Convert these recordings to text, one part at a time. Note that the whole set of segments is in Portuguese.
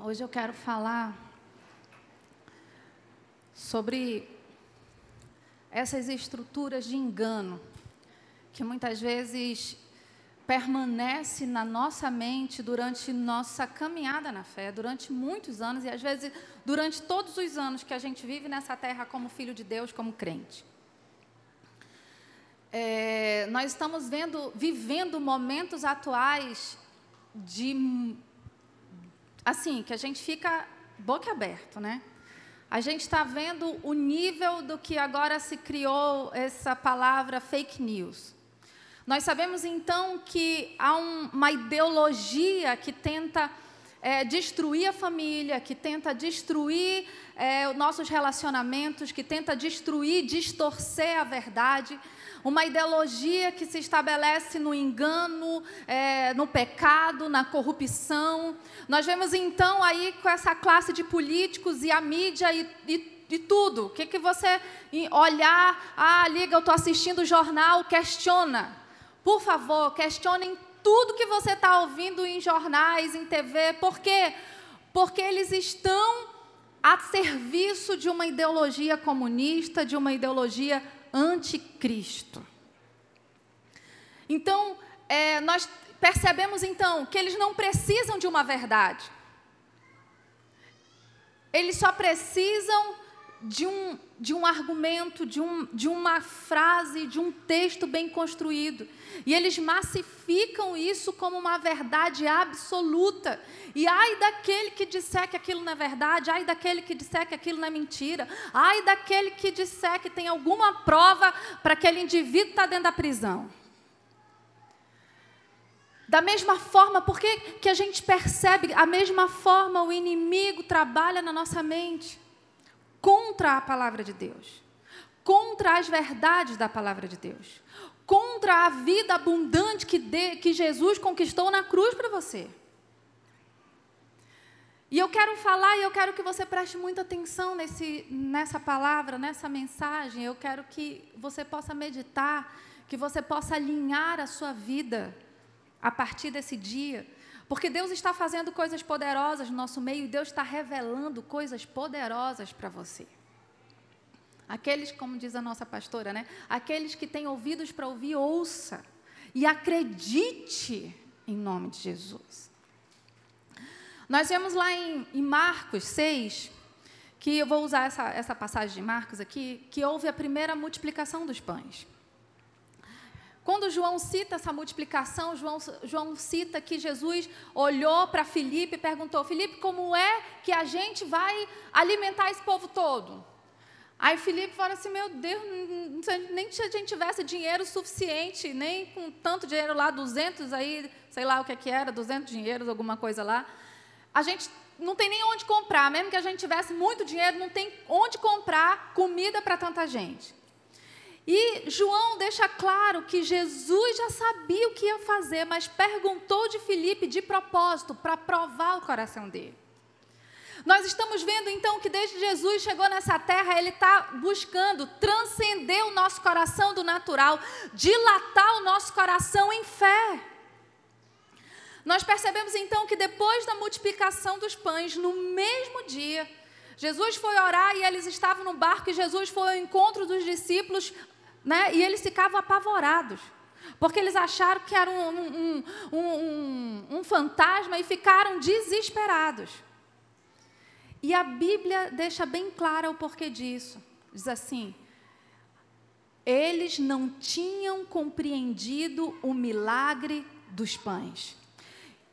Hoje eu quero falar sobre essas estruturas de engano que muitas vezes permanece na nossa mente durante nossa caminhada na fé, durante muitos anos e às vezes durante todos os anos que a gente vive nessa terra como filho de Deus, como crente. É, nós estamos vendo, vivendo momentos atuais de assim que a gente fica boca aberto, né? A gente está vendo o nível do que agora se criou essa palavra fake news. Nós sabemos então que há um, uma ideologia que tenta é, destruir a família, que tenta destruir é, os nossos relacionamentos, que tenta destruir, distorcer a verdade. Uma ideologia que se estabelece no engano, é, no pecado, na corrupção. Nós vemos então aí com essa classe de políticos e a mídia e, e de tudo. O que, que você olhar, ah, liga, eu estou assistindo o jornal, questiona. Por favor, questionem tudo que você está ouvindo em jornais, em TV. Por quê? Porque eles estão a serviço de uma ideologia comunista, de uma ideologia anticristo. Então, é, nós percebemos então que eles não precisam de uma verdade. Eles só precisam de um, de um argumento, de, um, de uma frase, de um texto bem construído. E eles massificam isso como uma verdade absoluta. E ai daquele que disser que aquilo não é verdade, ai daquele que disser que aquilo não é mentira, ai daquele que disser que tem alguma prova para aquele indivíduo estar tá dentro da prisão. Da mesma forma, por que, que a gente percebe, a mesma forma o inimigo trabalha na nossa mente? Contra a palavra de Deus, contra as verdades da palavra de Deus, contra a vida abundante que, de, que Jesus conquistou na cruz para você. E eu quero falar e eu quero que você preste muita atenção nesse, nessa palavra, nessa mensagem. Eu quero que você possa meditar, que você possa alinhar a sua vida a partir desse dia. Porque Deus está fazendo coisas poderosas no nosso meio e Deus está revelando coisas poderosas para você. Aqueles, como diz a nossa pastora, né? Aqueles que têm ouvidos para ouvir, ouça. E acredite em nome de Jesus. Nós vemos lá em, em Marcos 6, que eu vou usar essa, essa passagem de Marcos aqui, que houve a primeira multiplicação dos pães. Quando João cita essa multiplicação, João, João cita que Jesus olhou para Filipe e perguntou: Filipe, como é que a gente vai alimentar esse povo todo? Aí Filipe fala assim: Meu Deus, nem se a gente tivesse dinheiro suficiente, nem com tanto dinheiro lá, 200 aí, sei lá o que, é que era, 200 dinheiros, alguma coisa lá. A gente não tem nem onde comprar, mesmo que a gente tivesse muito dinheiro, não tem onde comprar comida para tanta gente. E João deixa claro que Jesus já sabia o que ia fazer, mas perguntou de Filipe de propósito, para provar o coração dele. Nós estamos vendo então que desde Jesus chegou nessa terra, ele está buscando transcender o nosso coração do natural, dilatar o nosso coração em fé. Nós percebemos então que depois da multiplicação dos pães, no mesmo dia, Jesus foi orar e eles estavam no barco e Jesus foi ao encontro dos discípulos né? E eles ficavam apavorados, porque eles acharam que era um, um, um, um fantasma e ficaram desesperados. E a Bíblia deixa bem claro o porquê disso. Diz assim: eles não tinham compreendido o milagre dos pães.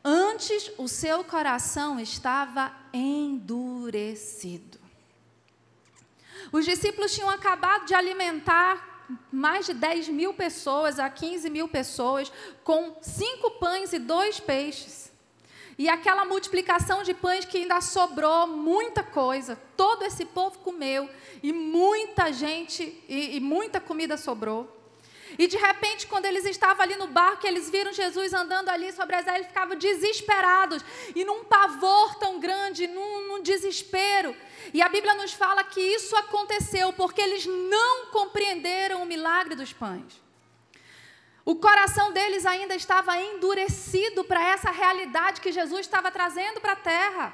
Antes, o seu coração estava endurecido. Os discípulos tinham acabado de alimentar mais de 10 mil pessoas a 15 mil pessoas, com cinco pães e dois peixes. E aquela multiplicação de pães que ainda sobrou muita coisa. Todo esse povo comeu e muita gente e, e muita comida sobrou. E de repente, quando eles estavam ali no barco, eles viram Jesus andando ali sobre as águas, ficavam desesperados e num pavor tão grande, num, num desespero. E a Bíblia nos fala que isso aconteceu porque eles não compreenderam o milagre dos pães. O coração deles ainda estava endurecido para essa realidade que Jesus estava trazendo para a terra.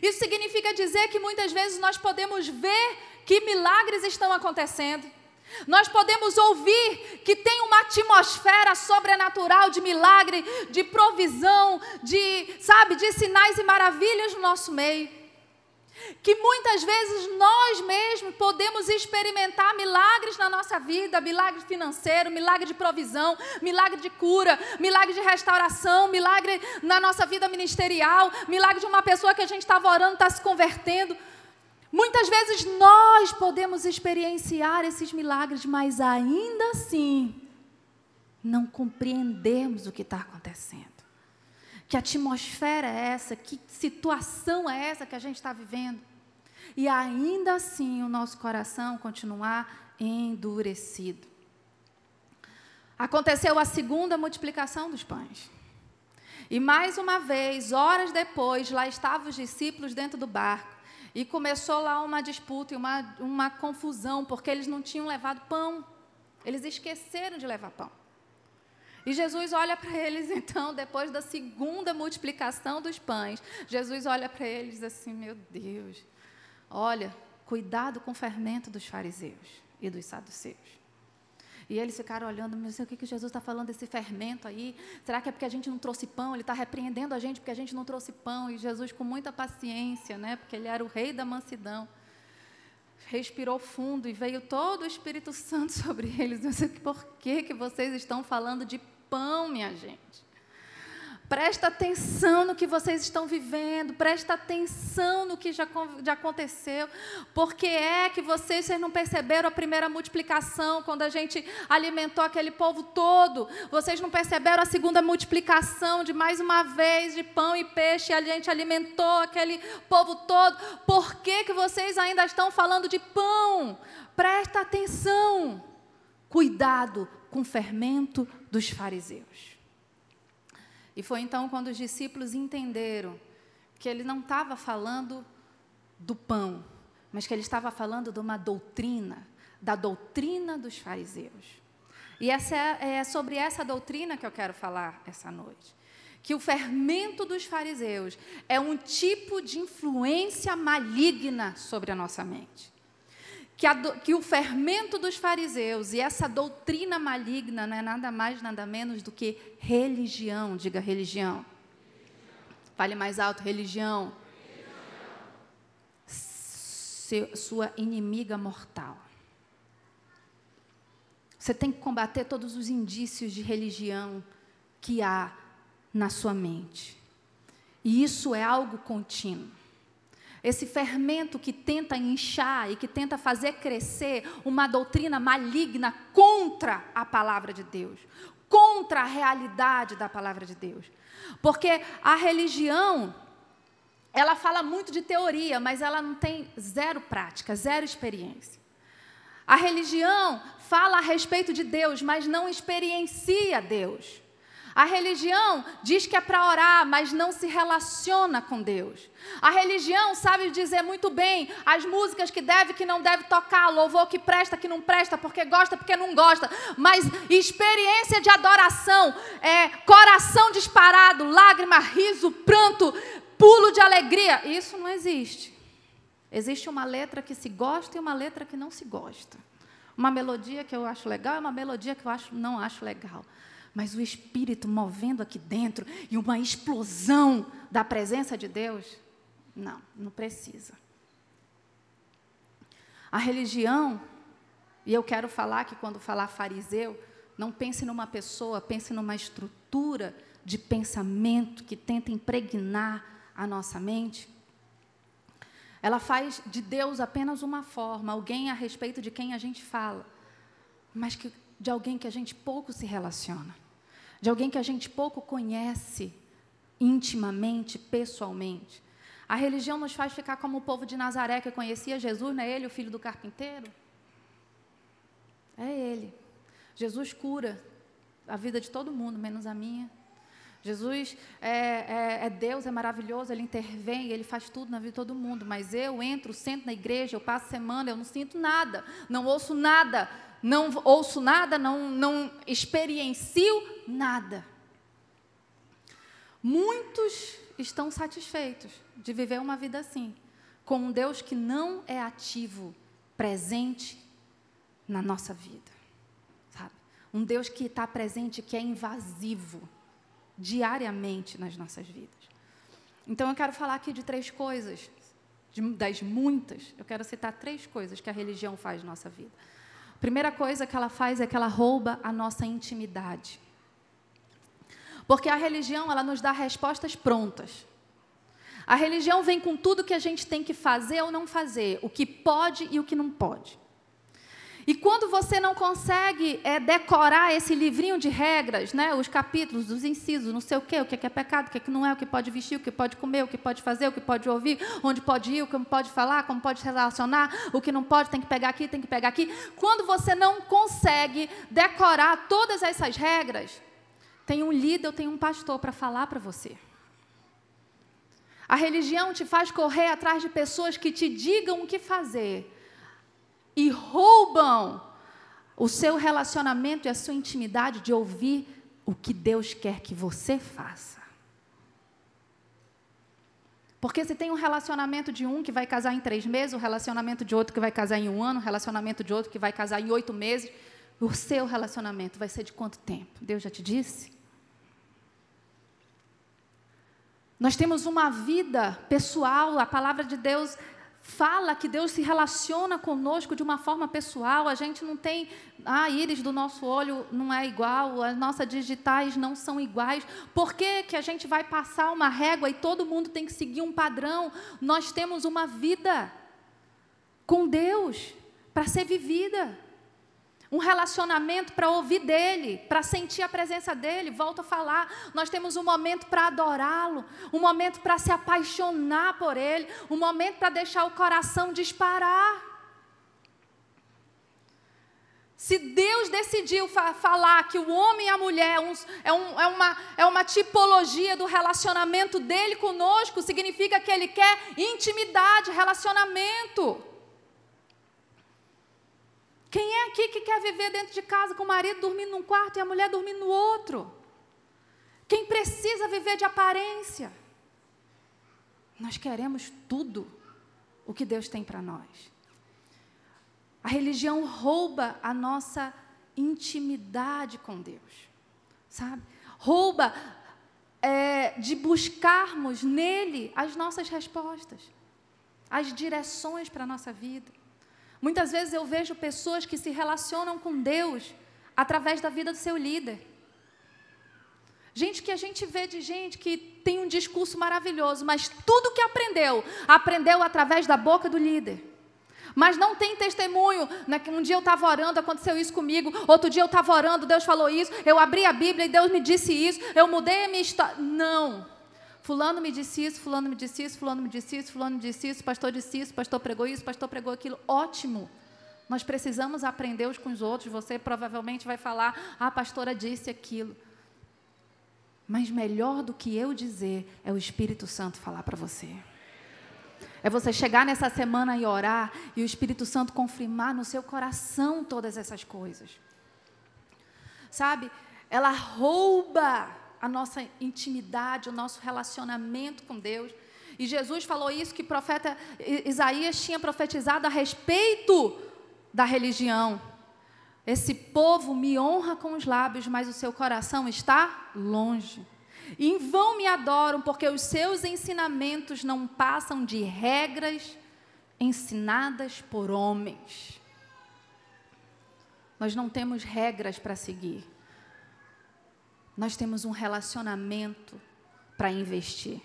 Isso significa dizer que muitas vezes nós podemos ver que milagres estão acontecendo. Nós podemos ouvir que tem uma atmosfera sobrenatural de milagre, de provisão, de, sabe, de sinais e maravilhas no nosso meio que muitas vezes nós mesmos podemos experimentar milagres na nossa vida, milagre financeiro, milagre de provisão, milagre de cura, milagre de restauração, milagre na nossa vida ministerial, milagre de uma pessoa que a gente estava orando, está se convertendo. Muitas vezes nós podemos experienciar esses milagres, mas ainda assim não compreendemos o que está acontecendo. Que atmosfera é essa? Que situação é essa que a gente está vivendo? E ainda assim o nosso coração continuar endurecido. Aconteceu a segunda multiplicação dos pães. E mais uma vez, horas depois, lá estavam os discípulos dentro do barco. E começou lá uma disputa e uma, uma confusão, porque eles não tinham levado pão. Eles esqueceram de levar pão. E Jesus olha para eles, então, depois da segunda multiplicação dos pães, Jesus olha para eles assim: Meu Deus, olha, cuidado com o fermento dos fariseus e dos saduceus. E eles ficaram olhando, mas o que, que Jesus está falando desse fermento aí? Será que é porque a gente não trouxe pão? Ele está repreendendo a gente porque a gente não trouxe pão. E Jesus, com muita paciência, né, porque ele era o rei da mansidão, respirou fundo e veio todo o Espírito Santo sobre eles. Eu sei por que, que vocês estão falando de pão, minha gente. Presta atenção no que vocês estão vivendo, presta atenção no que já, já aconteceu. Porque é que vocês, vocês não perceberam a primeira multiplicação, quando a gente alimentou aquele povo todo? Vocês não perceberam a segunda multiplicação de mais uma vez de pão e peixe, e a gente alimentou aquele povo todo? Por que, que vocês ainda estão falando de pão? Presta atenção. Cuidado com o fermento dos fariseus. E foi então quando os discípulos entenderam que ele não estava falando do pão, mas que ele estava falando de uma doutrina, da doutrina dos fariseus. E essa é, é sobre essa doutrina que eu quero falar essa noite. Que o fermento dos fariseus é um tipo de influência maligna sobre a nossa mente que, a, que, o fermento dos fariseus e essa doutrina maligna não é nada mais, nada menos do que religião. Diga religião. Fale mais alto, religião. Sua inimiga mortal. Você tem que combater todos os indícios de religião que há na sua mente. E isso é algo contínuo. Esse fermento que tenta inchar e que tenta fazer crescer uma doutrina maligna contra a palavra de Deus, contra a realidade da palavra de Deus. Porque a religião, ela fala muito de teoria, mas ela não tem zero prática, zero experiência. A religião fala a respeito de Deus, mas não experiencia Deus. A religião diz que é para orar, mas não se relaciona com Deus. A religião sabe dizer muito bem as músicas que deve, que não deve tocar, louvor que presta, que não presta, porque gosta, porque não gosta. Mas experiência de adoração, é, coração disparado, lágrima, riso, pranto, pulo de alegria, isso não existe. Existe uma letra que se gosta e uma letra que não se gosta. Uma melodia que eu acho legal e uma melodia que eu acho, não acho legal mas o Espírito movendo aqui dentro e uma explosão da presença de Deus, não, não precisa. A religião, e eu quero falar que quando falar fariseu, não pense numa pessoa, pense numa estrutura de pensamento que tenta impregnar a nossa mente. Ela faz de Deus apenas uma forma, alguém a respeito de quem a gente fala, mas que de alguém que a gente pouco se relaciona, de alguém que a gente pouco conhece intimamente, pessoalmente. A religião nos faz ficar como o povo de Nazaré que conhecia Jesus, não é ele, o filho do carpinteiro? É ele. Jesus cura a vida de todo mundo, menos a minha. Jesus é, é, é, Deus, é maravilhoso, Ele intervém, Ele faz tudo na vida de todo mundo. Mas eu entro, sento na igreja, eu passo semana, eu não sinto nada, não ouço nada, não ouço nada, não, não experiencio nada. Muitos estão satisfeitos de viver uma vida assim, com um Deus que não é ativo, presente na nossa vida, sabe? Um Deus que está presente, que é invasivo diariamente nas nossas vidas. Então eu quero falar aqui de três coisas, de, das muitas, eu quero citar três coisas que a religião faz na nossa vida. A primeira coisa que ela faz é que ela rouba a nossa intimidade. Porque a religião, ela nos dá respostas prontas. A religião vem com tudo que a gente tem que fazer ou não fazer, o que pode e o que não pode. E quando você não consegue é, decorar esse livrinho de regras, né, os capítulos, os incisos, não sei o quê, o que é, pecado, o que, é que não é, o que pode vestir, o que pode comer, o que pode fazer, o que pode ouvir, onde pode ir, o que pode falar, como pode se relacionar, o que não pode, tem que pegar aqui, tem que pegar aqui. Quando você não consegue decorar todas essas regras, tem um líder ou tem um pastor para falar para você. A religião te faz correr atrás de pessoas que te digam o que fazer e roubam o seu relacionamento e a sua intimidade de ouvir o que Deus quer que você faça. Porque se tem um relacionamento de um que vai casar em três meses, um relacionamento de outro que vai casar em um ano, o um relacionamento de outro que vai casar em oito meses, o seu relacionamento vai ser de quanto tempo? Deus já te disse? Nós temos uma vida pessoal, a palavra de Deus fala que Deus se relaciona conosco de uma forma pessoal, a gente não tem, a ah, íris do nosso olho não é igual, as nossas digitais não são iguais. Por que, que a gente vai passar uma régua e todo mundo tem que seguir um padrão? Nós temos uma vida com Deus para ser vivida um relacionamento para ouvir dele, para sentir a presença dele. Volto a falar, nós temos um momento para adorá-lo, um momento para se apaixonar por ele, um momento para deixar o coração disparar. Se Deus decidiu fa falar que o homem e a mulher é, um, é, um, é, uma, é uma tipologia do relacionamento dele conosco, significa que ele quer intimidade, relacionamento. Quem é aqui que quer viver dentro de casa com o marido dormindo num quarto e a mulher dormindo no outro? Quem precisa viver de aparência? Nós queremos tudo o que Deus tem para nós. A religião rouba a nossa intimidade com Deus, sabe? Rouba é, de buscarmos nele as nossas respostas, as direções para a nossa vida. Muitas vezes eu vejo pessoas que se relacionam com Deus através da vida do seu líder. Gente que a gente vê de gente que tem um discurso maravilhoso, mas tudo que aprendeu, aprendeu através da boca do líder. Mas não tem testemunho. Né? Um dia eu estava orando, aconteceu isso comigo. Outro dia eu estava orando, Deus falou isso. Eu abri a Bíblia e Deus me disse isso. Eu mudei a minha história. Não. Fulano me disse isso, fulano me disse isso, fulano me disse isso, fulano me disse isso, pastor disse isso, pastor pregou isso, pastor pregou aquilo. Ótimo. Nós precisamos aprender uns com os outros. Você provavelmente vai falar, ah, a pastora disse aquilo. Mas melhor do que eu dizer é o Espírito Santo falar para você. É você chegar nessa semana e orar e o Espírito Santo confirmar no seu coração todas essas coisas. Sabe? Ela rouba a nossa intimidade, o nosso relacionamento com Deus. E Jesus falou isso que profeta Isaías tinha profetizado a respeito da religião. Esse povo me honra com os lábios, mas o seu coração está longe. Em vão me adoram, porque os seus ensinamentos não passam de regras ensinadas por homens. Nós não temos regras para seguir nós temos um relacionamento para investir.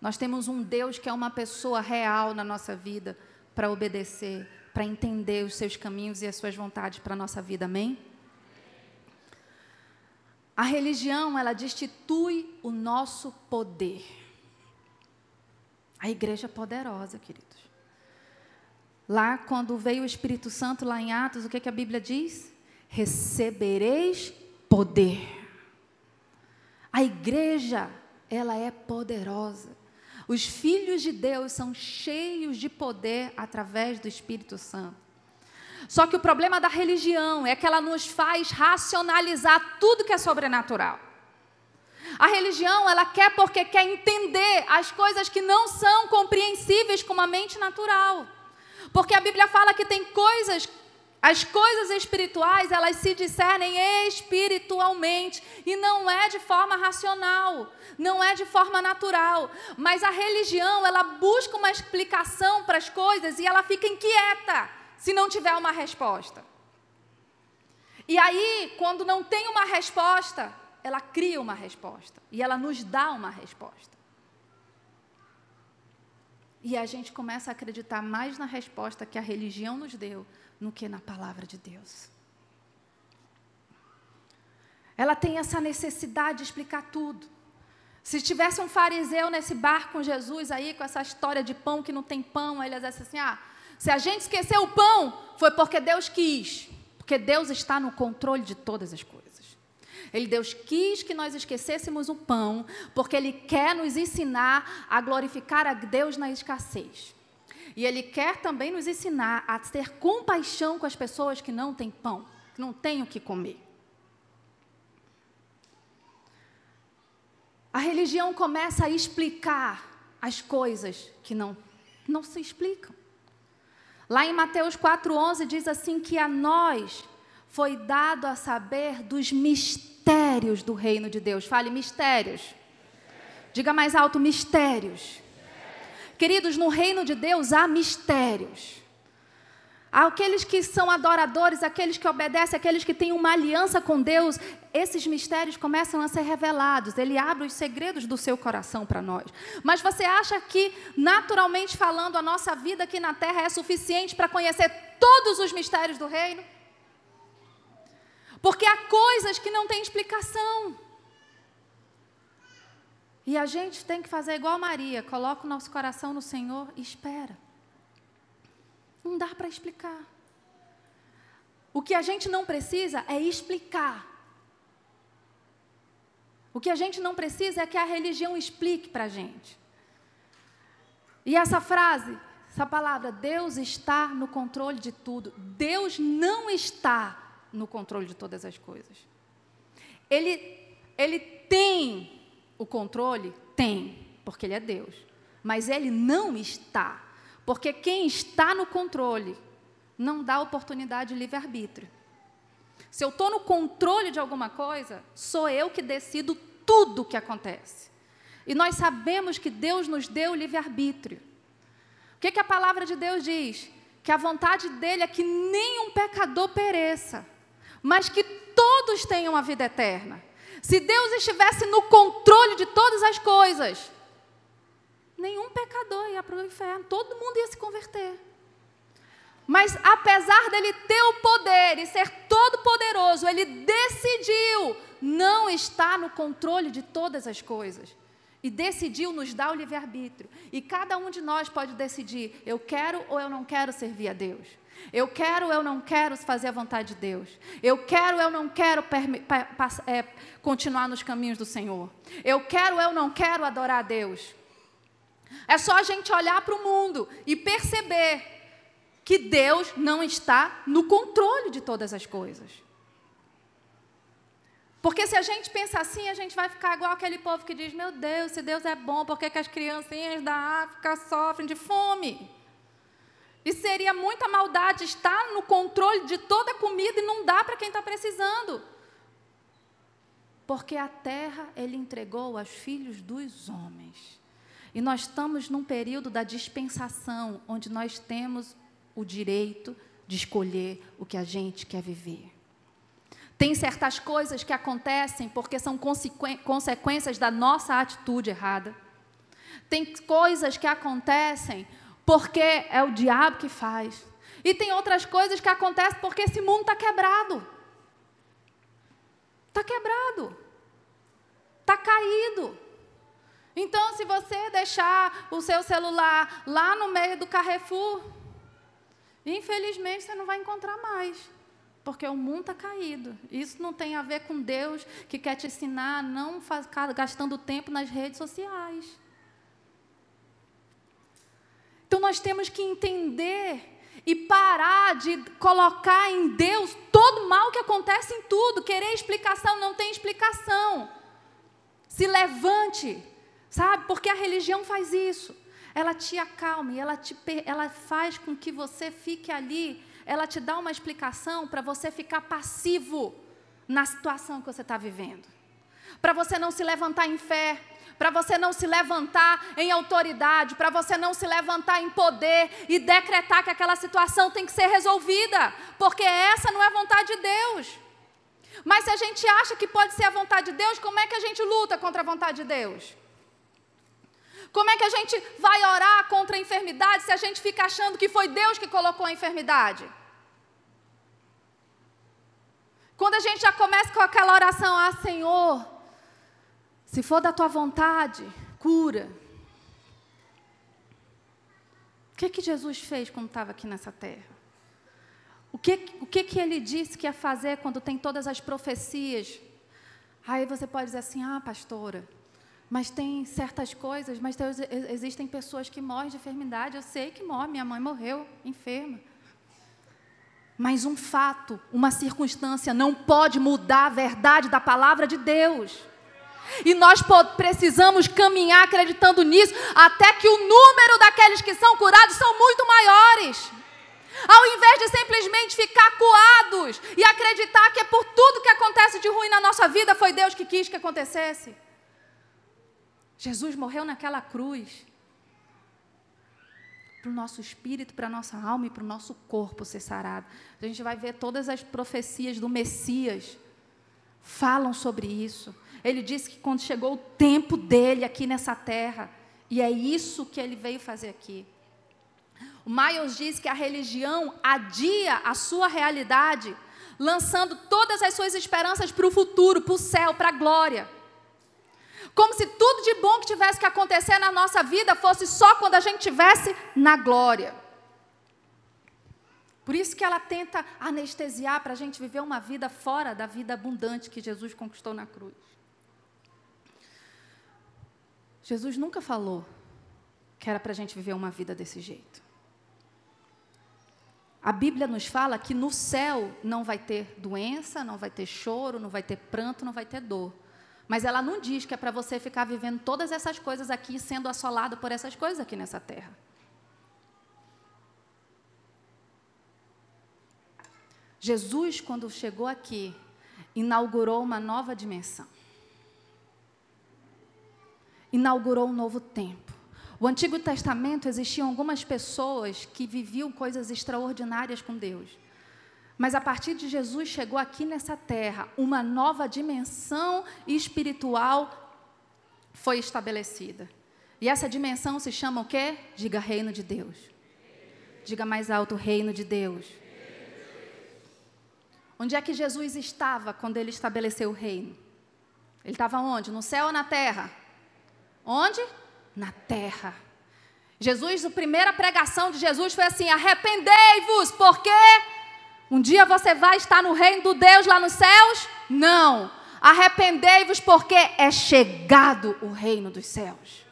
Nós temos um Deus que é uma pessoa real na nossa vida para obedecer, para entender os seus caminhos e as suas vontades para a nossa vida. Amém? A religião, ela destitui o nosso poder. A igreja é poderosa, queridos. Lá, quando veio o Espírito Santo, lá em Atos, o que, que a Bíblia diz? Recebereis poder. A igreja, ela é poderosa. Os filhos de Deus são cheios de poder através do Espírito Santo. Só que o problema da religião é que ela nos faz racionalizar tudo que é sobrenatural. A religião, ela quer porque quer entender as coisas que não são compreensíveis com uma mente natural. Porque a Bíblia fala que tem coisas, as coisas espirituais, elas se discernem espiritualmente e não é de forma racional, não é de forma natural. Mas a religião, ela busca uma explicação para as coisas e ela fica inquieta se não tiver uma resposta. E aí, quando não tem uma resposta, ela cria uma resposta e ela nos dá uma resposta. E a gente começa a acreditar mais na resposta que a religião nos deu do que na palavra de Deus. Ela tem essa necessidade de explicar tudo. Se tivesse um fariseu nesse bar com Jesus aí, com essa história de pão que não tem pão, aí ele dizia assim: ah, se a gente esqueceu o pão, foi porque Deus quis. Porque Deus está no controle de todas as coisas. Ele, Deus quis que nós esquecêssemos o pão, porque Ele quer nos ensinar a glorificar a Deus na escassez. E Ele quer também nos ensinar a ter compaixão com as pessoas que não têm pão, que não têm o que comer. A religião começa a explicar as coisas que não, não se explicam. Lá em Mateus 4,11 diz assim: que a nós foi dado a saber dos mistérios do reino de Deus. Fale mistérios. Diga mais alto: mistérios. Queridos, no reino de Deus há mistérios. Aqueles que são adoradores, aqueles que obedecem, aqueles que têm uma aliança com Deus, esses mistérios começam a ser revelados. Ele abre os segredos do seu coração para nós. Mas você acha que, naturalmente falando, a nossa vida aqui na terra é suficiente para conhecer todos os mistérios do reino? Porque há coisas que não têm explicação. E a gente tem que fazer igual Maria, coloca o nosso coração no Senhor e espera. Não dá para explicar. O que a gente não precisa é explicar. O que a gente não precisa é que a religião explique para a gente. E essa frase, essa palavra, Deus está no controle de tudo. Deus não está no controle de todas as coisas. Ele, ele tem o controle? Tem, porque Ele é Deus. Mas Ele não está porque quem está no controle não dá oportunidade de livre-arbítrio. Se eu estou no controle de alguma coisa, sou eu que decido tudo o que acontece. E nós sabemos que Deus nos deu livre-arbítrio. O que, que a palavra de Deus diz? Que a vontade dele é que nenhum pecador pereça, mas que todos tenham a vida eterna. Se Deus estivesse no controle de todas as coisas, nenhum pecador ia para o inferno, todo mundo ia se converter. Mas apesar dele ter o poder e ser todo poderoso, ele decidiu não estar no controle de todas as coisas. E decidiu nos dar o livre-arbítrio. E cada um de nós pode decidir: eu quero ou eu não quero servir a Deus. Eu quero eu não quero fazer a vontade de Deus. Eu quero eu não quero é, continuar nos caminhos do Senhor. Eu quero eu não quero adorar a Deus. É só a gente olhar para o mundo e perceber que Deus não está no controle de todas as coisas. Porque se a gente pensa assim, a gente vai ficar igual aquele povo que diz: Meu Deus, se Deus é bom, por que, que as criancinhas da África sofrem de fome? E seria muita maldade estar no controle de toda a comida e não dá para quem está precisando. Porque a terra ele entregou aos filhos dos homens. E nós estamos num período da dispensação, onde nós temos o direito de escolher o que a gente quer viver. Tem certas coisas que acontecem porque são consequências da nossa atitude errada. Tem coisas que acontecem porque é o diabo que faz. E tem outras coisas que acontecem porque esse mundo está quebrado. Está quebrado. Está caído. Então, se você deixar o seu celular lá no meio do Carrefour, infelizmente você não vai encontrar mais, porque o mundo está caído. Isso não tem a ver com Deus que quer te ensinar a não gastando tempo nas redes sociais. Então, nós temos que entender e parar de colocar em Deus todo mal que acontece em tudo, querer explicação, não tem explicação. Se levante, sabe? Porque a religião faz isso. Ela te acalma e ela, te, ela faz com que você fique ali, ela te dá uma explicação para você ficar passivo na situação que você está vivendo. Para você não se levantar em fé, para você não se levantar em autoridade, para você não se levantar em poder e decretar que aquela situação tem que ser resolvida, porque essa não é a vontade de Deus. Mas se a gente acha que pode ser a vontade de Deus, como é que a gente luta contra a vontade de Deus? Como é que a gente vai orar contra a enfermidade se a gente fica achando que foi Deus que colocou a enfermidade? Quando a gente já começa com aquela oração, ah, Senhor, se for da tua vontade, cura. O que, que Jesus fez quando estava aqui nessa terra? O que, o que, que ele disse que ia fazer quando tem todas as profecias? Aí você pode dizer assim: ah, pastora, mas tem certas coisas, mas tem, existem pessoas que morrem de enfermidade. Eu sei que morre, minha mãe morreu enferma. Mas um fato, uma circunstância não pode mudar a verdade da palavra de Deus. E nós precisamos caminhar acreditando nisso, até que o número daqueles que são curados são muito maiores. Ao invés de simplesmente ficar coados e acreditar que é por tudo que acontece de ruim na nossa vida foi Deus que quis que acontecesse. Jesus morreu naquela cruz para o nosso espírito, para a nossa alma e para o nosso corpo ser sarado. A gente vai ver todas as profecias do Messias falam sobre isso. Ele disse que quando chegou o tempo dele aqui nessa terra, e é isso que ele veio fazer aqui. O Miles diz que a religião adia a sua realidade, lançando todas as suas esperanças para o futuro, para o céu, para a glória. Como se tudo de bom que tivesse que acontecer na nossa vida fosse só quando a gente tivesse na glória. Por isso que ela tenta anestesiar para a gente viver uma vida fora da vida abundante que Jesus conquistou na cruz. Jesus nunca falou que era para a gente viver uma vida desse jeito. A Bíblia nos fala que no céu não vai ter doença, não vai ter choro, não vai ter pranto, não vai ter dor. Mas ela não diz que é para você ficar vivendo todas essas coisas aqui, sendo assolado por essas coisas aqui nessa terra. Jesus, quando chegou aqui, inaugurou uma nova dimensão inaugurou um novo tempo. O Antigo Testamento existiam algumas pessoas que viviam coisas extraordinárias com Deus. Mas a partir de Jesus chegou aqui nessa terra, uma nova dimensão espiritual foi estabelecida. E essa dimensão se chama o quê? Diga reino de Deus. Diga mais alto, reino de Deus. Onde é que Jesus estava quando ele estabeleceu o reino? Ele estava onde? No céu ou na terra? Onde? Na terra. Jesus, a primeira pregação de Jesus foi assim: arrependei-vos, porque um dia você vai estar no reino do Deus lá nos céus? Não. Arrependei-vos, porque é chegado o reino dos céus.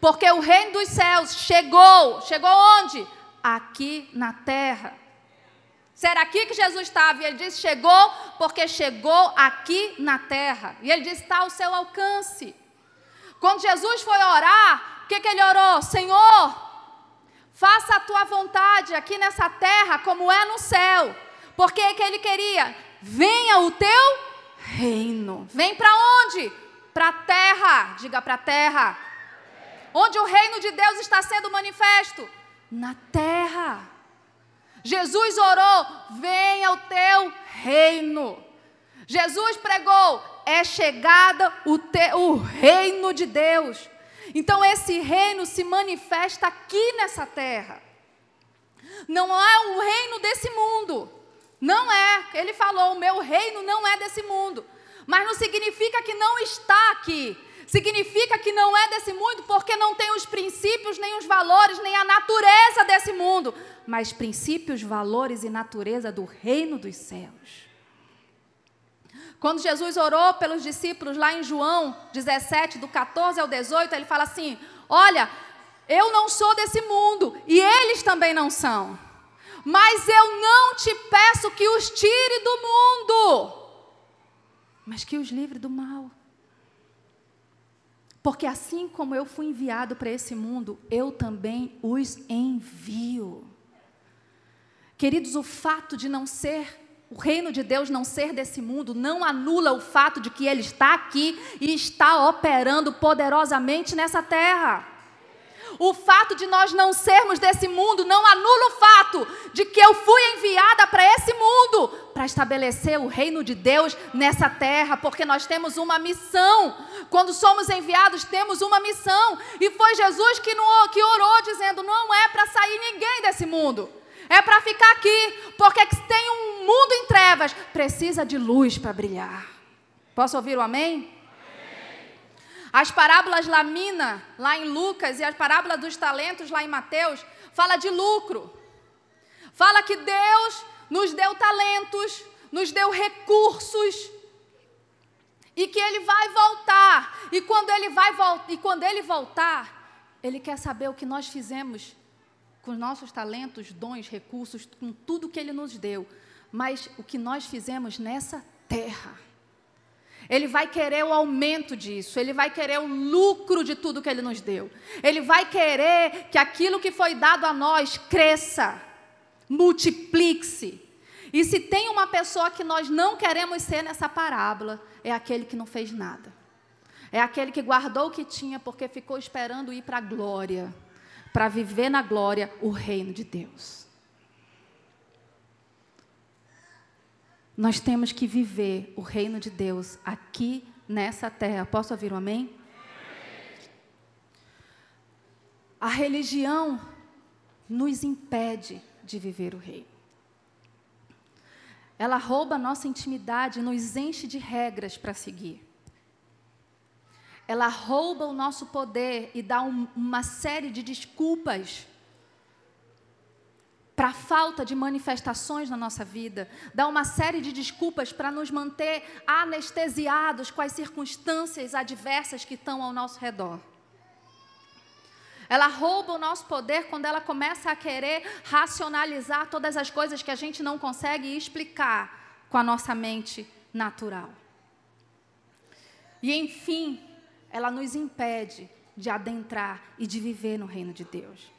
Porque o reino dos céus chegou. Chegou onde? Aqui na terra. Será aqui que Jesus estava? E ele disse: chegou, porque chegou aqui na terra. E ele disse: está ao seu alcance. Quando Jesus foi orar, o que, que ele orou? Senhor, faça a tua vontade aqui nessa terra como é no céu. Porque que ele queria? Venha o teu reino. Vem para onde? Para a terra. Diga para a terra. Onde o reino de Deus está sendo manifesto? Na terra. Jesus orou: venha o teu reino. Jesus pregou: é chegada o, te, o reino de Deus. Então esse reino se manifesta aqui nessa terra. Não é um reino desse mundo. Não é. Ele falou: o meu reino não é desse mundo. Mas não significa que não está aqui. Significa que não é desse mundo porque não tem os princípios, nem os valores, nem a natureza desse mundo, mas princípios, valores e natureza do reino dos céus. Quando Jesus orou pelos discípulos lá em João 17, do 14 ao 18, ele fala assim: Olha, eu não sou desse mundo e eles também não são. Mas eu não te peço que os tire do mundo, mas que os livre do mal. Porque assim como eu fui enviado para esse mundo, eu também os envio. Queridos, o fato de não ser o reino de Deus não ser desse mundo não anula o fato de que ele está aqui e está operando poderosamente nessa terra. O fato de nós não sermos desse mundo não anula o fato de que eu fui enviada para esse mundo para estabelecer o reino de Deus nessa terra, porque nós temos uma missão. Quando somos enviados, temos uma missão. E foi Jesus que, no, que orou, dizendo: não é para sair ninguém desse mundo, é para ficar aqui, porque tem um mundo em trevas, precisa de luz para brilhar. Posso ouvir o amém? As parábolas Lamina, lá em Lucas, e as parábolas dos talentos, lá em Mateus, fala de lucro. Fala que Deus nos deu talentos, nos deu recursos, e que Ele vai voltar. E quando Ele vai e quando Ele voltar, Ele quer saber o que nós fizemos com nossos talentos, dons, recursos, com tudo que Ele nos deu, mas o que nós fizemos nessa terra. Ele vai querer o aumento disso, ele vai querer o lucro de tudo que ele nos deu. Ele vai querer que aquilo que foi dado a nós cresça, multiplique-se. E se tem uma pessoa que nós não queremos ser nessa parábola, é aquele que não fez nada. É aquele que guardou o que tinha porque ficou esperando ir para a glória, para viver na glória o reino de Deus. Nós temos que viver o reino de Deus aqui nessa terra. Posso ouvir um amém? A religião nos impede de viver o reino. Ela rouba a nossa intimidade, nos enche de regras para seguir. Ela rouba o nosso poder e dá um, uma série de desculpas para a falta de manifestações na nossa vida, dá uma série de desculpas para nos manter anestesiados com as circunstâncias adversas que estão ao nosso redor. Ela rouba o nosso poder quando ela começa a querer racionalizar todas as coisas que a gente não consegue explicar com a nossa mente natural. E, enfim, ela nos impede de adentrar e de viver no reino de Deus.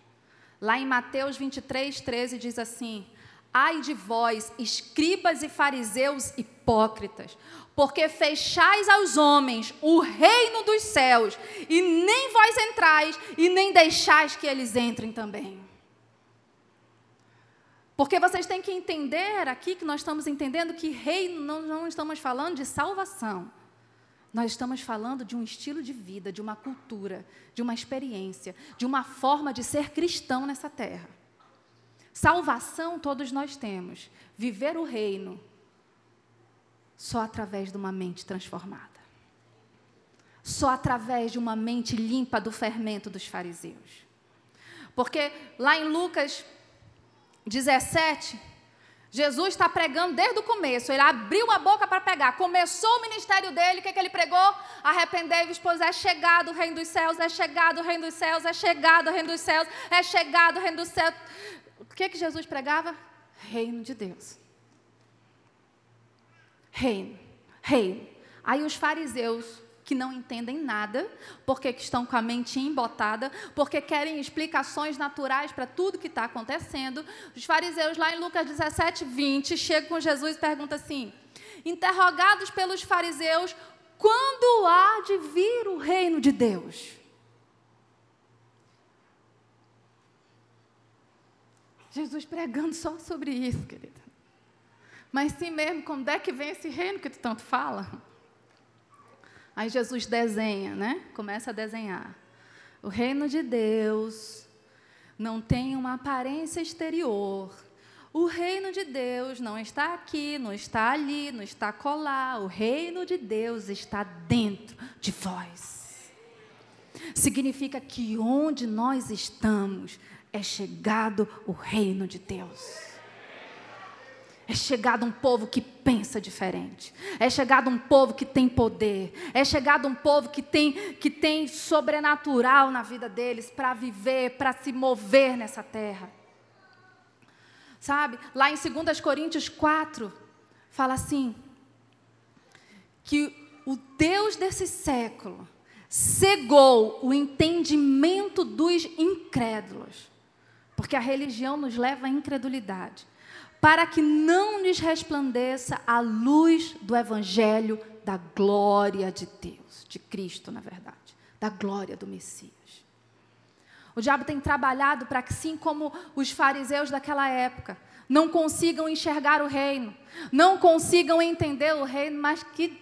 Lá em Mateus 23, 13 diz assim: Ai de vós, escribas e fariseus hipócritas, porque fechais aos homens o reino dos céus, e nem vós entrais, e nem deixais que eles entrem também. Porque vocês têm que entender aqui que nós estamos entendendo que reino não, não estamos falando de salvação. Nós estamos falando de um estilo de vida, de uma cultura, de uma experiência, de uma forma de ser cristão nessa terra. Salvação todos nós temos. Viver o reino só através de uma mente transformada. Só através de uma mente limpa do fermento dos fariseus. Porque lá em Lucas 17, Jesus está pregando desde o começo. Ele abriu a boca para pegar. Começou o ministério dele. O que, é que ele pregou? Arrependei-vos, pois é chegado o reino dos céus, é chegado o reino dos céus, é chegado o reino dos céus, é chegado o reino dos céus. O que, é que Jesus pregava? Reino de Deus. Reino, reino. Aí os fariseus que não entendem nada, porque estão com a mente embotada, porque querem explicações naturais para tudo que está acontecendo. Os fariseus, lá em Lucas 17, 20, chegam com Jesus e perguntam assim: interrogados pelos fariseus, quando há de vir o reino de Deus? Jesus pregando só sobre isso, querida. Mas sim mesmo, quando é que vem esse reino que tu tanto fala? Aí Jesus desenha, né? Começa a desenhar. O reino de Deus não tem uma aparência exterior. O reino de Deus não está aqui, não está ali, não está colar. O reino de Deus está dentro de vós. Significa que onde nós estamos é chegado o reino de Deus. É chegado um povo que pensa diferente. É chegado um povo que tem poder. É chegado um povo que tem, que tem sobrenatural na vida deles para viver, para se mover nessa terra. Sabe? Lá em 2 Coríntios 4, fala assim: que o Deus desse século cegou o entendimento dos incrédulos, porque a religião nos leva à incredulidade, para que não lhes resplandeça a luz do evangelho da glória de Deus, de Cristo, na verdade, da glória do Messias. O diabo tem trabalhado para que, assim como os fariseus daquela época, não consigam enxergar o reino, não consigam entender o reino, mas que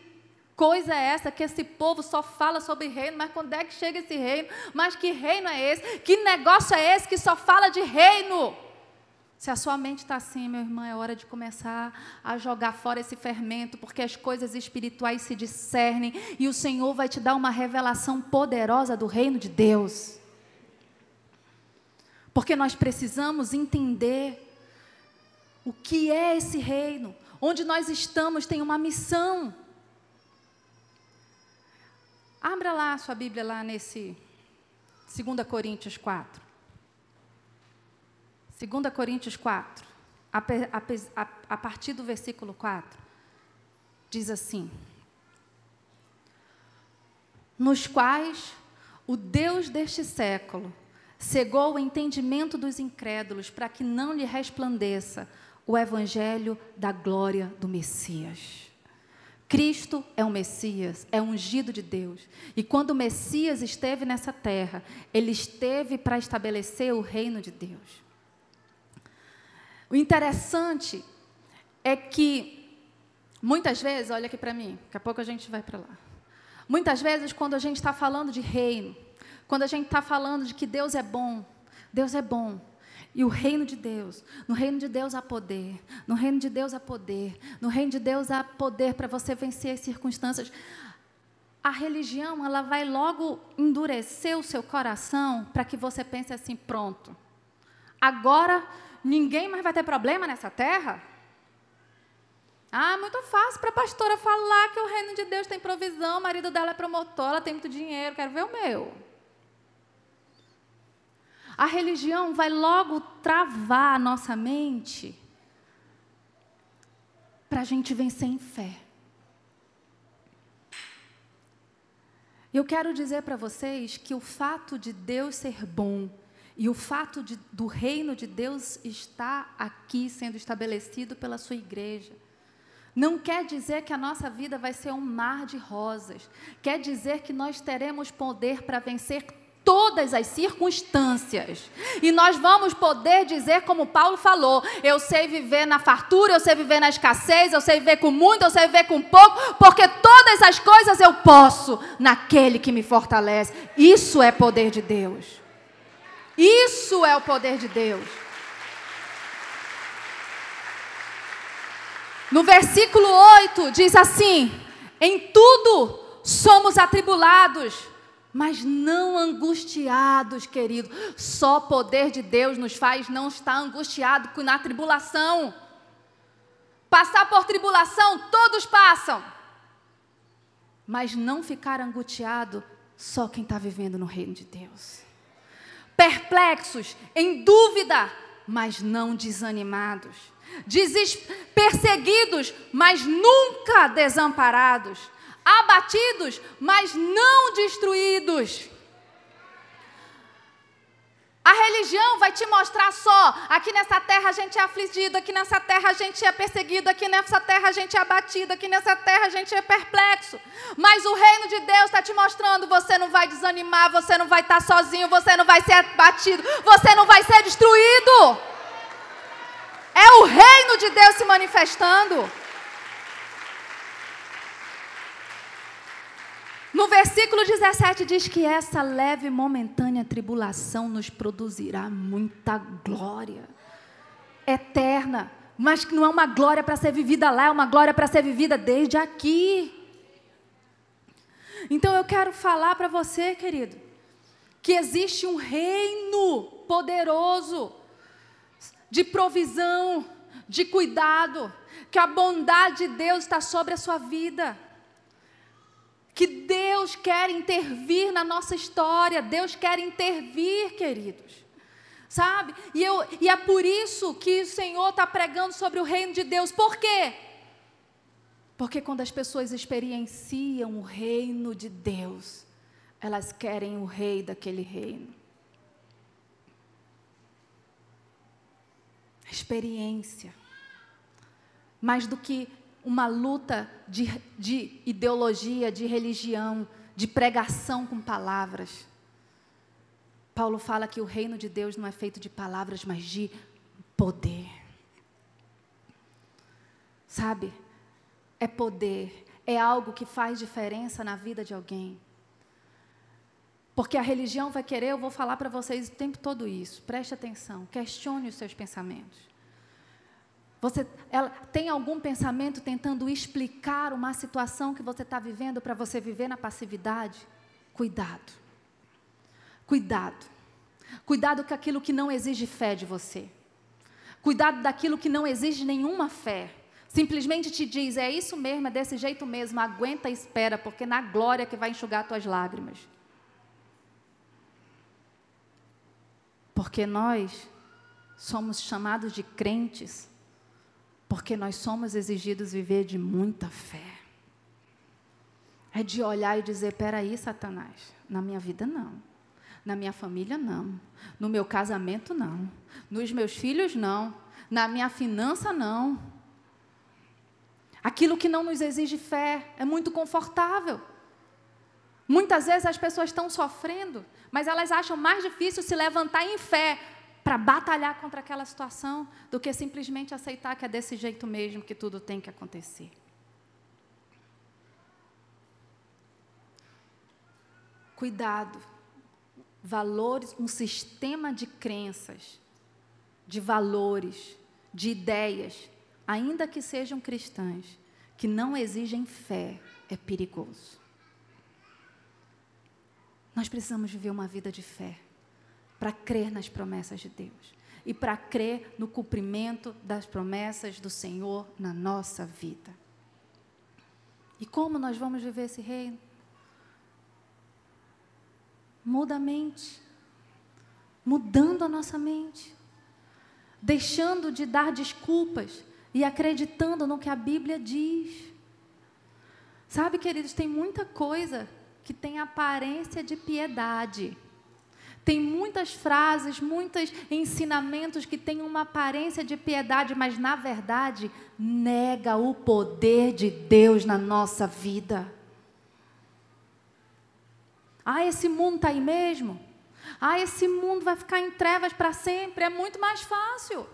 coisa é essa que esse povo só fala sobre reino, mas quando é que chega esse reino? Mas que reino é esse? Que negócio é esse que só fala de reino? Se a sua mente está assim, meu irmão, é hora de começar a jogar fora esse fermento, porque as coisas espirituais se discernem e o Senhor vai te dar uma revelação poderosa do reino de Deus. Porque nós precisamos entender o que é esse reino, onde nós estamos tem uma missão. Abra lá a sua Bíblia lá nesse 2 Coríntios 4. 2 Coríntios 4, a, a, a partir do versículo 4, diz assim: Nos quais o Deus deste século cegou o entendimento dos incrédulos para que não lhe resplandeça o evangelho da glória do Messias. Cristo é o Messias, é ungido de Deus. E quando o Messias esteve nessa terra, ele esteve para estabelecer o reino de Deus. O interessante é que, muitas vezes, olha aqui para mim, daqui a pouco a gente vai para lá. Muitas vezes, quando a gente está falando de reino, quando a gente está falando de que Deus é bom, Deus é bom, e o reino de Deus, no reino de Deus há poder, no reino de Deus há poder, no reino de Deus há poder para você vencer as circunstâncias. A religião, ela vai logo endurecer o seu coração para que você pense assim: pronto, agora ninguém mais vai ter problema nessa terra? Ah, muito fácil para a pastora falar que o reino de Deus tem provisão, o marido dela é promotor, ela tem muito dinheiro, quero ver o meu. A religião vai logo travar a nossa mente para a gente vencer em fé. Eu quero dizer para vocês que o fato de Deus ser bom e o fato de, do reino de Deus estar aqui sendo estabelecido pela sua igreja, não quer dizer que a nossa vida vai ser um mar de rosas. Quer dizer que nós teremos poder para vencer todas as circunstâncias. E nós vamos poder dizer, como Paulo falou: eu sei viver na fartura, eu sei viver na escassez, eu sei viver com muito, eu sei viver com pouco, porque todas as coisas eu posso naquele que me fortalece. Isso é poder de Deus. Isso é o poder de Deus. No versículo 8 diz assim: Em tudo somos atribulados, mas não angustiados, querido. Só o poder de Deus nos faz não estar angustiado na tribulação. Passar por tribulação, todos passam. Mas não ficar angustiado, só quem está vivendo no reino de Deus perplexos, em dúvida, mas não desanimados, perseguidos, mas nunca desamparados, abatidos, mas não destruídos. A religião vai te mostrar só: aqui nessa terra a gente é afligido, aqui nessa terra a gente é perseguido, aqui nessa terra a gente é abatido, aqui nessa terra a gente é perplexo. Mas o reino de Deus está te mostrando: você não vai desanimar, você não vai estar sozinho, você não vai ser abatido, você não vai ser destruído. É o reino de Deus se manifestando. No versículo 17 diz que essa leve e momentânea tribulação nos produzirá muita glória eterna, mas que não é uma glória para ser vivida lá, é uma glória para ser vivida desde aqui. Então eu quero falar para você, querido, que existe um reino poderoso de provisão, de cuidado, que a bondade de Deus está sobre a sua vida que Deus quer intervir na nossa história, Deus quer intervir, queridos. Sabe? E, eu, e é por isso que o Senhor está pregando sobre o reino de Deus. Por quê? Porque quando as pessoas experienciam o reino de Deus, elas querem o rei daquele reino. Experiência. Mais do que uma luta de, de ideologia, de religião, de pregação com palavras. Paulo fala que o reino de Deus não é feito de palavras, mas de poder. Sabe? É poder, é algo que faz diferença na vida de alguém. Porque a religião vai querer, eu vou falar para vocês o tempo todo isso. Preste atenção, questione os seus pensamentos. Você ela, tem algum pensamento tentando explicar uma situação que você está vivendo para você viver na passividade? Cuidado. Cuidado. Cuidado com aquilo que não exige fé de você. Cuidado daquilo que não exige nenhuma fé. Simplesmente te diz, é isso mesmo, é desse jeito mesmo, aguenta e espera, porque na glória que vai enxugar tuas lágrimas. Porque nós somos chamados de crentes porque nós somos exigidos viver de muita fé. É de olhar e dizer: peraí, Satanás, na minha vida não. Na minha família, não. No meu casamento, não. Nos meus filhos, não. Na minha finança, não. Aquilo que não nos exige fé é muito confortável. Muitas vezes as pessoas estão sofrendo, mas elas acham mais difícil se levantar em fé para batalhar contra aquela situação do que simplesmente aceitar que é desse jeito mesmo que tudo tem que acontecer. Cuidado. Valores, um sistema de crenças, de valores, de ideias, ainda que sejam cristãs, que não exigem fé, é perigoso. Nós precisamos viver uma vida de fé para crer nas promessas de Deus e para crer no cumprimento das promessas do Senhor na nossa vida. E como nós vamos viver esse reino? Muda a mente, mudando a nossa mente, deixando de dar desculpas e acreditando no que a Bíblia diz. Sabe, queridos, tem muita coisa que tem aparência de piedade tem muitas frases, muitos ensinamentos que têm uma aparência de piedade, mas na verdade nega o poder de Deus na nossa vida. Ah, esse mundo está aí mesmo? Ah, esse mundo vai ficar em trevas para sempre? É muito mais fácil.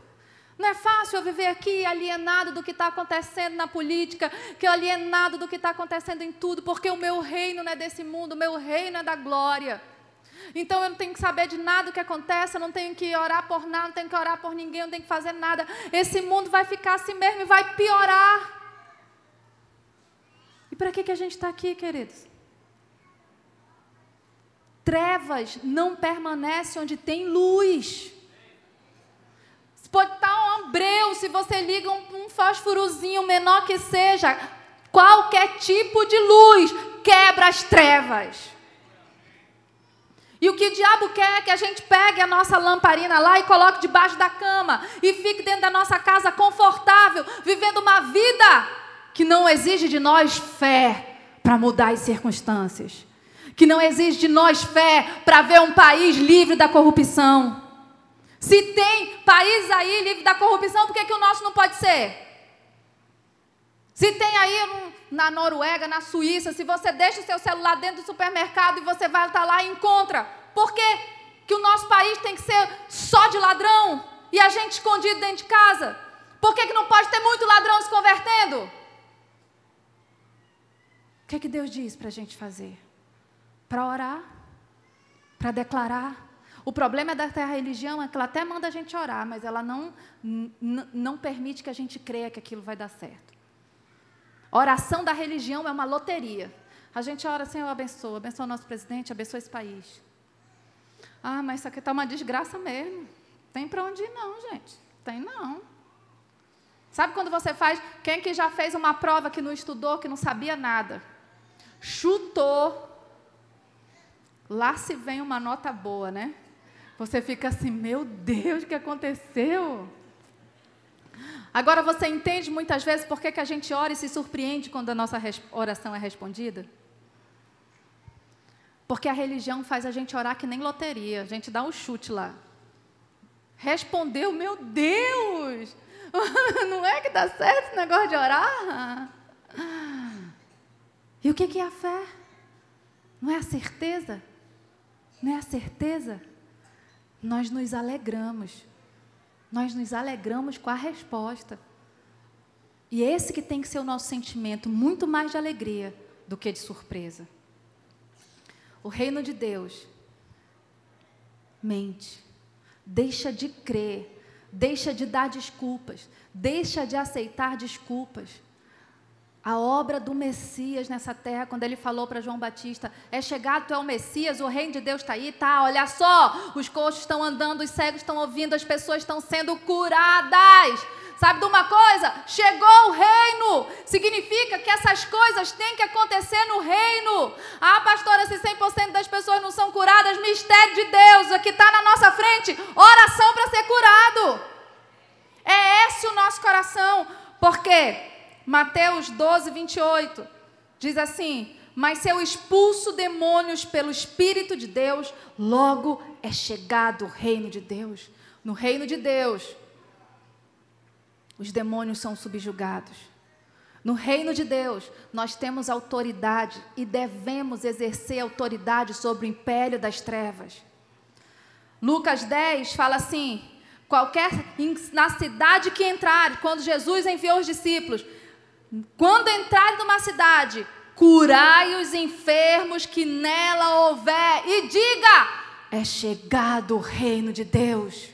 Não é fácil eu viver aqui alienado do que está acontecendo na política, que alienado do que está acontecendo em tudo, porque o meu reino não é desse mundo, o meu reino é da glória. Então eu não tenho que saber de nada o que acontece, eu não tenho que orar por nada, não tenho que orar por ninguém, não tenho que fazer nada. Esse mundo vai ficar assim mesmo e vai piorar. E para que, que a gente está aqui, queridos? Trevas não permanecem onde tem luz. Pode estar um ambreu, se você liga um, um fósforozinho menor que seja, qualquer tipo de luz quebra as trevas. E o que o diabo quer é que a gente pegue a nossa lamparina lá e coloque debaixo da cama e fique dentro da nossa casa confortável, vivendo uma vida que não exige de nós fé para mudar as circunstâncias, que não exige de nós fé para ver um país livre da corrupção. Se tem país aí livre da corrupção, por que, que o nosso não pode ser? Se tem aí na Noruega, na Suíça, se você deixa o seu celular dentro do supermercado e você vai estar lá e encontra, por que, que o nosso país tem que ser só de ladrão e a gente escondido dentro de casa? Por que, que não pode ter muito ladrão se convertendo? O que, que Deus diz para a gente fazer? Para orar, para declarar. O problema da terra religião é que ela até manda a gente orar, mas ela não, não permite que a gente creia que aquilo vai dar certo. Oração da religião é uma loteria. A gente ora, Senhor, abençoa, abençoa o nosso presidente, abençoa esse país. Ah, mas isso aqui está uma desgraça mesmo. Tem para onde ir, não, gente. Tem não. Sabe quando você faz. Quem que já fez uma prova que não estudou, que não sabia nada? Chutou. Lá se vem uma nota boa, né? Você fica assim, meu Deus, o que aconteceu? Agora você entende muitas vezes por que, a gente ora e se surpreende quando a nossa oração é respondida? Porque a religião faz a gente orar que nem loteria. A gente dá um chute lá. Respondeu, meu Deus! Não é que dá certo esse negócio de orar? E o que é a fé? Não é a certeza? Não é a certeza? Nós nos alegramos. Nós nos alegramos com a resposta. E esse que tem que ser o nosso sentimento, muito mais de alegria do que de surpresa. O reino de Deus mente, deixa de crer, deixa de dar desculpas, deixa de aceitar desculpas. A obra do Messias nessa terra, quando ele falou para João Batista: é chegado, tu é o Messias, o reino de Deus está aí, tá? Olha só, os coxos estão andando, os cegos estão ouvindo, as pessoas estão sendo curadas. Sabe de uma coisa? Chegou o reino. Significa que essas coisas têm que acontecer no reino. Ah, pastora, se 100% das pessoas não são curadas, mistério de Deus, aqui está na nossa frente, oração para ser curado. É esse o nosso coração. Por quê? Mateus 12, 28 diz assim: Mas se eu expulso demônios pelo Espírito de Deus, logo é chegado o reino de Deus. No reino de Deus, os demônios são subjugados. No reino de Deus, nós temos autoridade e devemos exercer autoridade sobre o império das trevas. Lucas 10 fala assim: qualquer na cidade que entrar, quando Jesus enviou os discípulos, quando entrar numa cidade, curai os enfermos que nela houver e diga: é chegado o reino de Deus.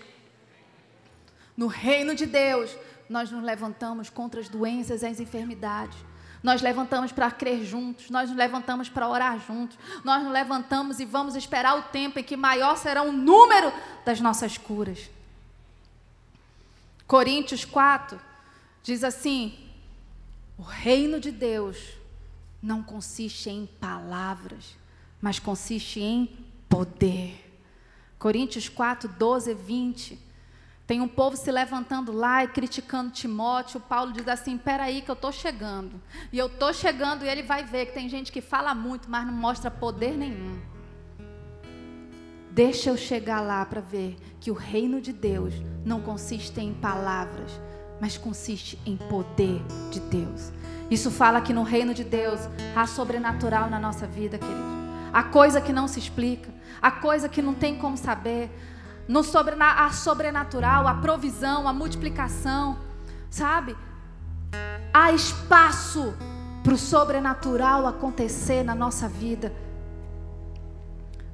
No reino de Deus, nós nos levantamos contra as doenças e as enfermidades. Nós levantamos para crer juntos, nós nos levantamos para orar juntos, nós nos levantamos e vamos esperar o tempo em que maior será o número das nossas curas. Coríntios 4 diz assim: o reino de Deus não consiste em palavras, mas consiste em poder. Coríntios 4, 12 e 20 tem um povo se levantando lá e criticando Timóteo. Paulo diz assim: peraí, que eu estou chegando. E eu estou chegando e ele vai ver que tem gente que fala muito, mas não mostra poder nenhum. Deixa eu chegar lá para ver que o reino de Deus não consiste em palavras, mas consiste em poder de Deus. Isso fala que no reino de Deus há sobrenatural na nossa vida, querido. Há coisa que não se explica, há coisa que não tem como saber, no a sobrenatural, a provisão, a multiplicação, sabe? Há espaço para o sobrenatural acontecer na nossa vida.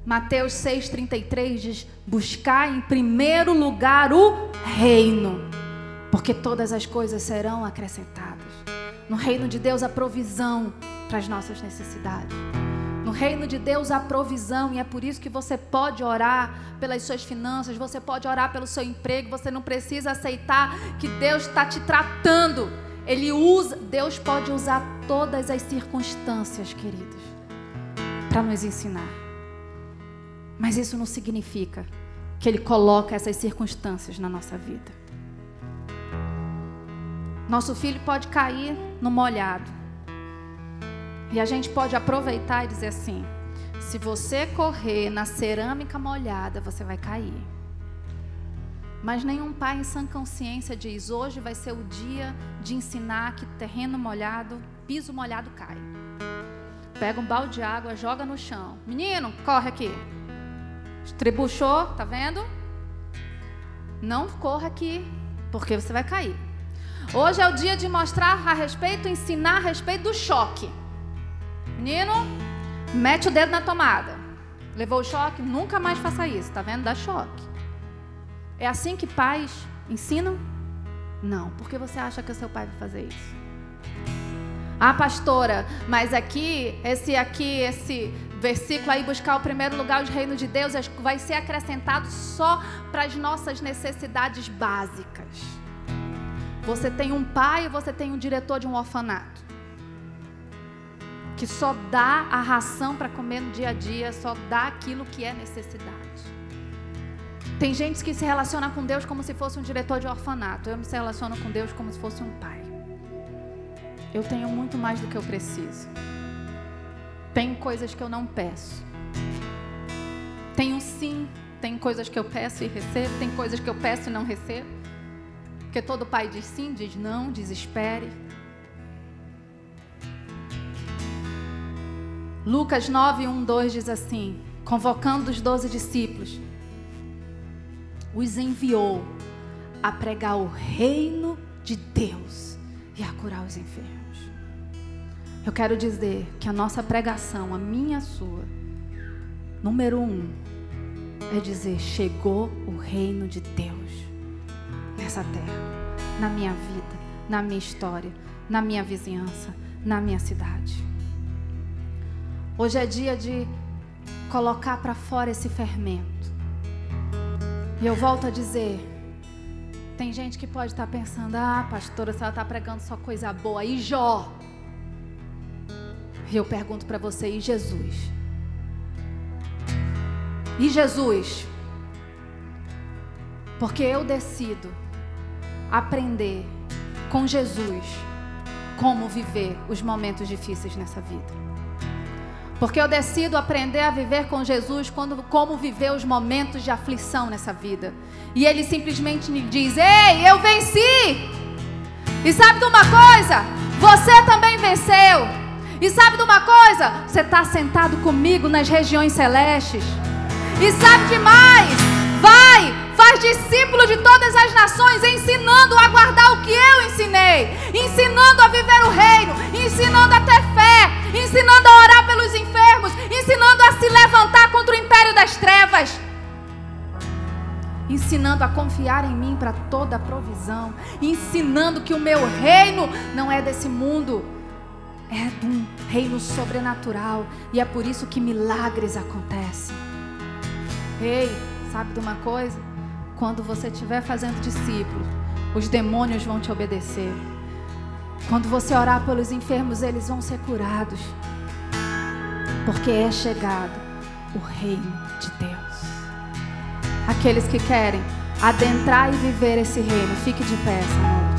Mateus 6,33 diz: Buscar em primeiro lugar o reino, porque todas as coisas serão acrescentadas. No reino de Deus, a provisão para as nossas necessidades. No reino de Deus há provisão e é por isso que você pode orar pelas suas finanças, você pode orar pelo seu emprego, você não precisa aceitar que Deus está te tratando. Ele usa, Deus pode usar todas as circunstâncias, queridos, para nos ensinar. Mas isso não significa que Ele coloca essas circunstâncias na nossa vida. Nosso filho pode cair no molhado. E a gente pode aproveitar e dizer assim: se você correr na cerâmica molhada, você vai cair. Mas nenhum pai em sã consciência diz: hoje vai ser o dia de ensinar que terreno molhado, piso molhado cai. Pega um balde de água, joga no chão. Menino, corre aqui. Estrebuchou, tá vendo? Não corra aqui, porque você vai cair. Hoje é o dia de mostrar a respeito, ensinar a respeito do choque. Menino, mete o dedo na tomada. Levou o choque? Nunca mais faça isso, tá vendo? Dá choque. É assim que pais ensinam? Não. Por que você acha que o seu pai vai fazer isso? Ah, pastora, mas aqui, esse aqui, esse versículo aí, buscar o primeiro lugar do reino de Deus, vai ser acrescentado só para as nossas necessidades básicas. Você tem um pai e você tem um diretor de um orfanato que só dá a ração para comer no dia a dia, só dá aquilo que é necessidade. Tem gente que se relaciona com Deus como se fosse um diretor de orfanato. Eu me relaciono com Deus como se fosse um pai. Eu tenho muito mais do que eu preciso. Tem coisas que eu não peço. Um sim, tem coisas que eu peço e recebo, tem coisas que eu peço e não recebo. Porque todo pai diz sim, diz não, desespere. Lucas 9, 1, 2 diz assim: convocando os doze discípulos, os enviou a pregar o reino de Deus e a curar os enfermos. Eu quero dizer que a nossa pregação, a minha, a sua, número um, é dizer: chegou o reino de Deus nessa terra, na minha vida, na minha história, na minha vizinhança, na minha cidade. Hoje é dia de colocar para fora esse fermento. E eu volto a dizer: tem gente que pode estar tá pensando, ah, pastora, se ela está pregando só coisa boa. E Jó? E eu pergunto para você, e Jesus? E Jesus? Porque eu decido aprender com Jesus como viver os momentos difíceis nessa vida. Porque eu decido aprender a viver com Jesus quando, como viver os momentos de aflição nessa vida. E Ele simplesmente me diz: Ei, eu venci! E sabe de uma coisa? Você também venceu. E sabe de uma coisa? Você está sentado comigo nas regiões celestes. E sabe de mais? Faz discípulo de todas as nações, ensinando a guardar o que eu ensinei, ensinando a viver o reino, ensinando a ter fé, ensinando a orar pelos enfermos, ensinando a se levantar contra o império das trevas, ensinando a confiar em mim para toda a provisão, ensinando que o meu reino não é desse mundo, é de um reino sobrenatural e é por isso que milagres acontecem. Ei, sabe de uma coisa? Quando você estiver fazendo discípulos, os demônios vão te obedecer. Quando você orar pelos enfermos, eles vão ser curados. Porque é chegado o reino de Deus. Aqueles que querem adentrar e viver esse reino, fique de pé, Senhor.